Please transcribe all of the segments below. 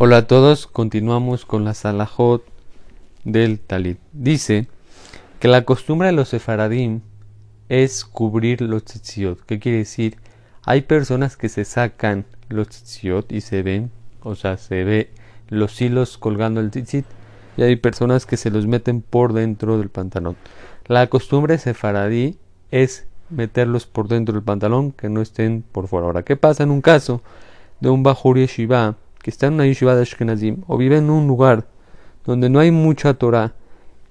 Hola a todos, continuamos con la salahot del talit. Dice que la costumbre de los sefaradim es cubrir los tzitziot. ¿Qué quiere decir? Hay personas que se sacan los tzitziot y se ven, o sea, se ve los hilos colgando el tzitzit y hay personas que se los meten por dentro del pantalón. La costumbre sefaradí es meterlos por dentro del pantalón, que no estén por fuera. Ahora, ¿qué pasa en un caso de un Bajur Yeshiva que está en una yeshiva de Ashkenazim o vive en un lugar donde no hay mucha Torah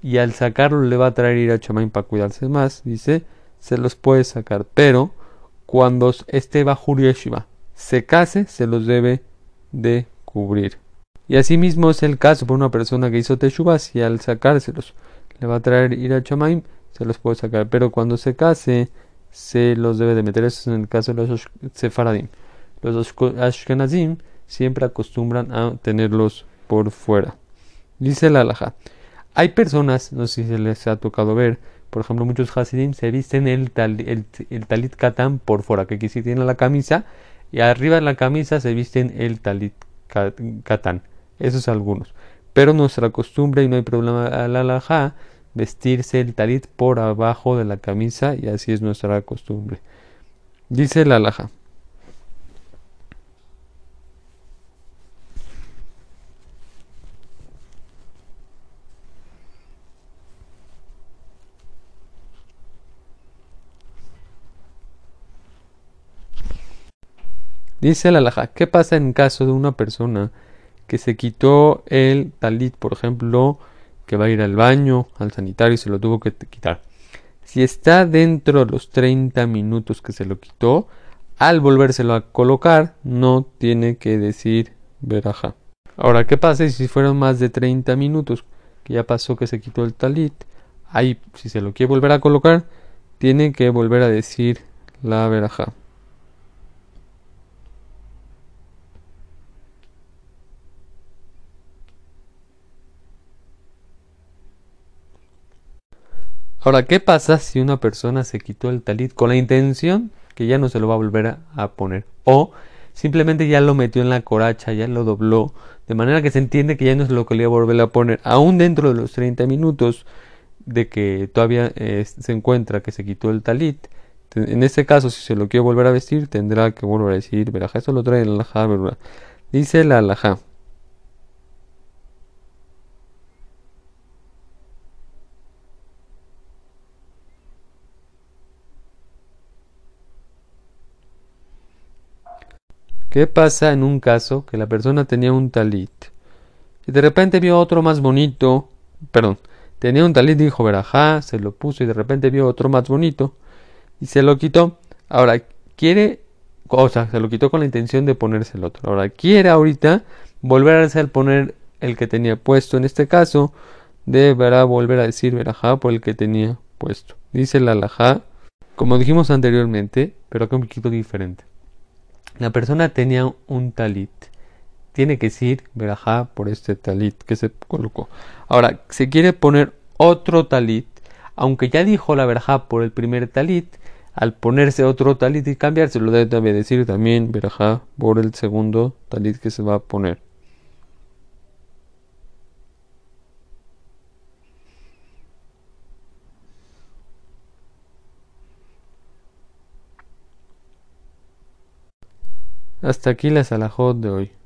y al sacarlo le va a traer ir a Chamaim para cuidarse más, dice, se los puede sacar, pero cuando este Bajur Yeshiva se case, se los debe de cubrir. Y asimismo es el caso por una persona que hizo Teshuvah, si al sacárselos le va a traer ir a Chamaim, se los puede sacar, pero cuando se case, se los debe de meter. Eso es en el caso de los Sefaradim. Los Ashkenazim siempre acostumbran a tenerlos por fuera. Dice la alhaja. Hay personas, no sé si se les ha tocado ver, por ejemplo, muchos Hasidim se visten el, el, talit katán por fuera, que aquí sí tiene la camisa, y arriba de la camisa se visten el talit katán. Esos algunos. Pero nuestra costumbre, y no hay problema al alhaja, vestirse el talit por abajo de la camisa, y así es nuestra costumbre. Dice la alhaja. Dice la alhaja, ¿qué pasa en caso de una persona que se quitó el talit, por ejemplo, que va a ir al baño, al sanitario y se lo tuvo que quitar? Si está dentro de los 30 minutos que se lo quitó, al volvérselo a colocar, no tiene que decir veraja. Ahora, ¿qué pasa si fueron más de 30 minutos? Que ya pasó que se quitó el talit. Ahí, si se lo quiere volver a colocar, tiene que volver a decir la veraja. Ahora, ¿qué pasa si una persona se quitó el talit con la intención que ya no se lo va a volver a, poner? O simplemente ya lo metió en la coracha, ya lo dobló, de manera que se entiende que ya no es lo que le iba a volver a poner, aún dentro de los 30 minutos de que todavía eh, se encuentra que se quitó el talit. En este caso, si se lo quiere volver a vestir, tendrá que volver a decir, verajá, eso lo trae el alajá. Dice la alajá. ¿Qué pasa en un caso que la persona tenía un talit y de repente vio otro más bonito? Perdón, tenía un talit, dijo verajá, se lo puso y de repente vio otro más bonito y se lo quitó. Ahora quiere, o sea, se lo quitó con la intención de ponerse el otro. Ahora quiere ahorita volver a hacer poner el que tenía puesto. En este caso, deberá volver a decir verajá por el que tenía puesto. Dice la alajá, como dijimos anteriormente, pero acá un poquito diferente. La persona tenía un talit. Tiene que decir verajá por este talit que se colocó. Ahora, se quiere poner otro talit, aunque ya dijo la verajá por el primer talit, al ponerse otro talit y cambiarse, lo debe decir también verajá por el segundo talit que se va a poner. Hasta aquí la salahot de hoy.